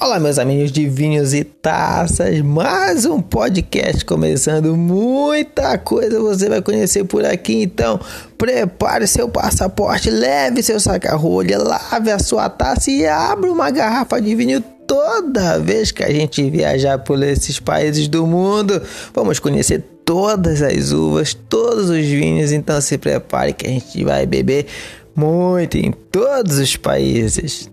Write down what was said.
Olá, meus amigos de vinhos e taças, mais um podcast começando. Muita coisa você vai conhecer por aqui, então prepare seu passaporte, leve seu saca-rolha, lave a sua taça e abra uma garrafa de vinho toda vez que a gente viajar por esses países do mundo. Vamos conhecer todas as uvas, todos os vinhos, então se prepare que a gente vai beber muito em todos os países.